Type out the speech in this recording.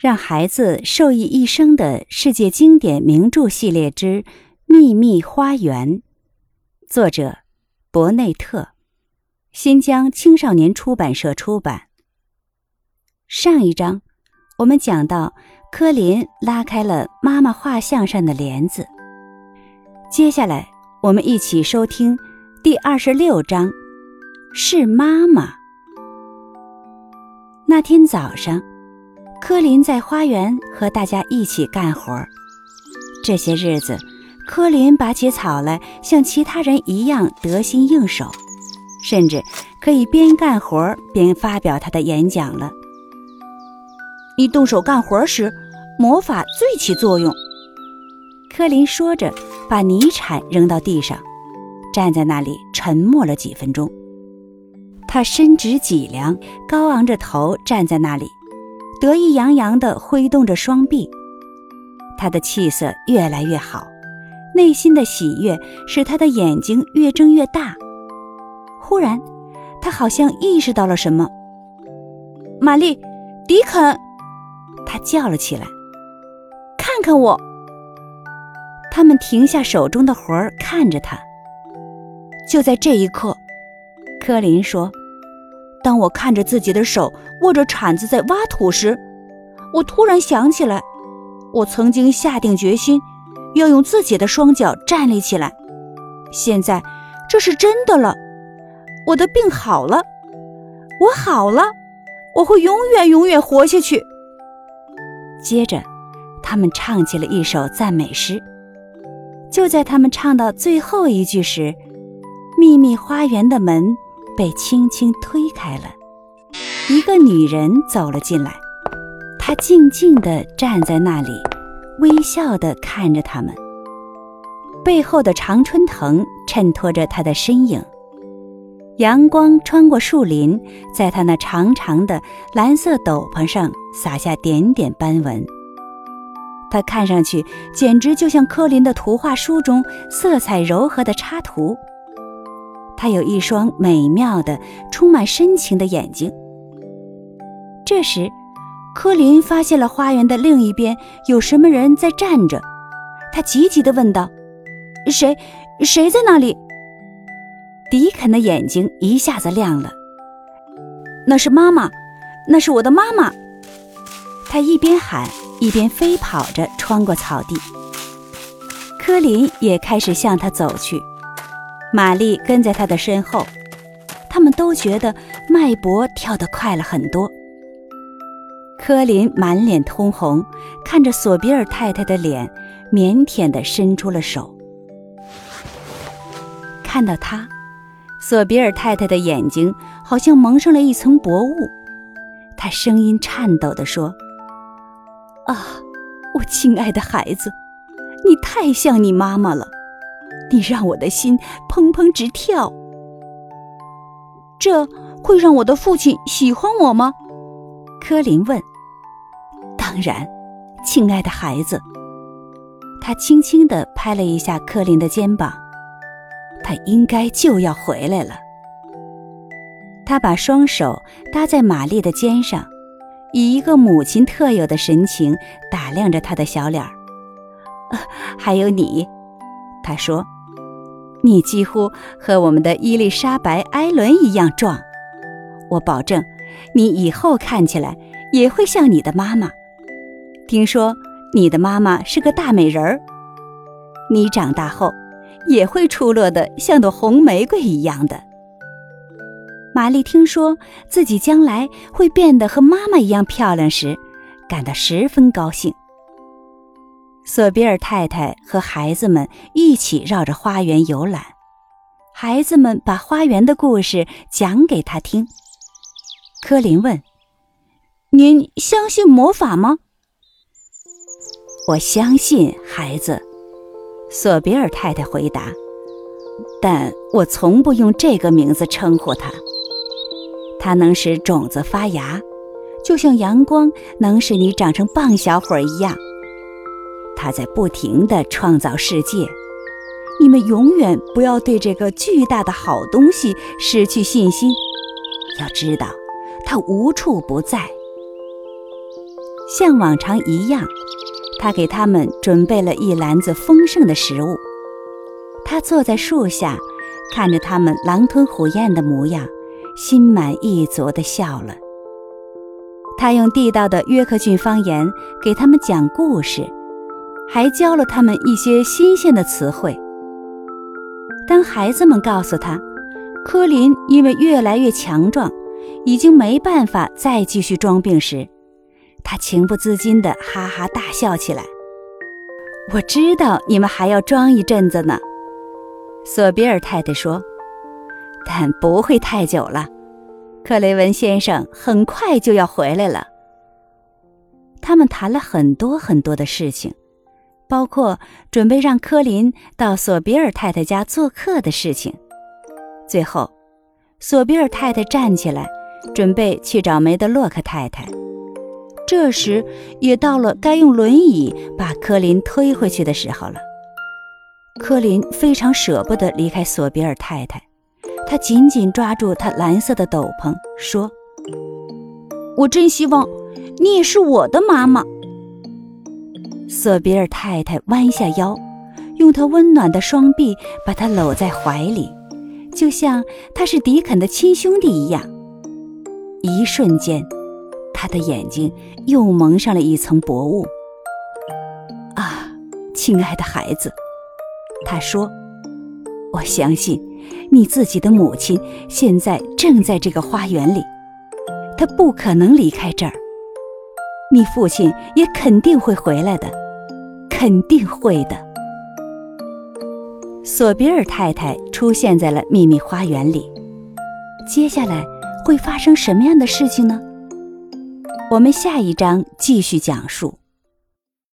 让孩子受益一生的世界经典名著系列之《秘密花园》，作者伯内特，新疆青少年出版社出版。上一章我们讲到，柯林拉开了妈妈画像上的帘子。接下来，我们一起收听第二十六章：是妈妈。那天早上。柯林在花园和大家一起干活。这些日子，柯林拔起草来像其他人一样得心应手，甚至可以边干活边发表他的演讲了。一动手干活时，魔法最起作用。柯林说着，把泥铲扔到地上，站在那里沉默了几分钟。他伸直脊梁，高昂着头站在那里。得意洋洋地挥动着双臂，他的气色越来越好，内心的喜悦使他的眼睛越睁越大。忽然，他好像意识到了什么。玛丽，迪肯，他叫了起来：“看看我！”他们停下手中的活儿，看着他。就在这一刻，柯林说。当我看着自己的手握着铲子在挖土时，我突然想起来，我曾经下定决心要用自己的双脚站立起来。现在这是真的了，我的病好了，我好了，我会永远永远活下去。接着，他们唱起了一首赞美诗。就在他们唱到最后一句时，秘密花园的门。被轻轻推开了，一个女人走了进来。她静静地站在那里，微笑地看着他们。背后的常春藤衬托着她的身影，阳光穿过树林，在她那长长的蓝色斗篷上洒下点点斑纹。她看上去简直就像柯林的图画书中色彩柔和的插图。他有一双美妙的、充满深情的眼睛。这时，柯林发现了花园的另一边有什么人在站着，他急急地问道：“谁？谁在那里？”迪肯的眼睛一下子亮了：“那是妈妈，那是我的妈妈！”他一边喊一边飞跑着穿过草地。柯林也开始向他走去。玛丽跟在他的身后，他们都觉得脉搏跳得快了很多。科林满脸通红，看着索比尔太太的脸，腼腆地伸出了手。看到他，索比尔太太的眼睛好像蒙上了一层薄雾，她声音颤抖地说：“啊，我亲爱的孩子，你太像你妈妈了。”你让我的心砰砰直跳，这会让我的父亲喜欢我吗？柯林问。当然，亲爱的孩子。他轻轻地拍了一下柯林的肩膀。他应该就要回来了。他把双手搭在玛丽的肩上，以一个母亲特有的神情打量着她的小脸儿。还有你，他说。你几乎和我们的伊丽莎白·埃伦一样壮，我保证，你以后看起来也会像你的妈妈。听说你的妈妈是个大美人儿，你长大后也会出落得像朵红玫瑰一样的。玛丽听说自己将来会变得和妈妈一样漂亮时，感到十分高兴。索比尔太太和孩子们一起绕着花园游览，孩子们把花园的故事讲给他听。柯林问：“您相信魔法吗？”“我相信，孩子。”索比尔太太回答，“但我从不用这个名字称呼它。它能使种子发芽，就像阳光能使你长成棒小伙一样。”他在不停地创造世界，你们永远不要对这个巨大的好东西失去信心。要知道，它无处不在。像往常一样，他给他们准备了一篮子丰盛的食物。他坐在树下，看着他们狼吞虎咽的模样，心满意足地笑了。他用地道的约克郡方言给他们讲故事，还教了他们一些新鲜的词汇。当孩子们告诉他，科林因为越来越强壮，已经没办法再继续装病时，他情不自禁地哈哈大笑起来。我知道你们还要装一阵子呢，索比尔太太说，但不会太久了。克雷文先生很快就要回来了。他们谈了很多很多的事情，包括准备让科林到索比尔太太家做客的事情。最后，索比尔太太站起来，准备去找梅德洛克太太。这时，也到了该用轮椅把科林推回去的时候了。科林非常舍不得离开索比尔太太。他紧紧抓住他蓝色的斗篷，说：“我真希望你也是我的妈妈。”索比尔太太弯下腰，用她温暖的双臂把他搂在怀里，就像他是迪肯的亲兄弟一样。一瞬间，他的眼睛又蒙上了一层薄雾。“啊，亲爱的孩子，”他说，“我相信。”你自己的母亲现在正在这个花园里，她不可能离开这儿。你父亲也肯定会回来的，肯定会的。索比尔太太出现在了秘密花园里，接下来会发生什么样的事情呢？我们下一章继续讲述。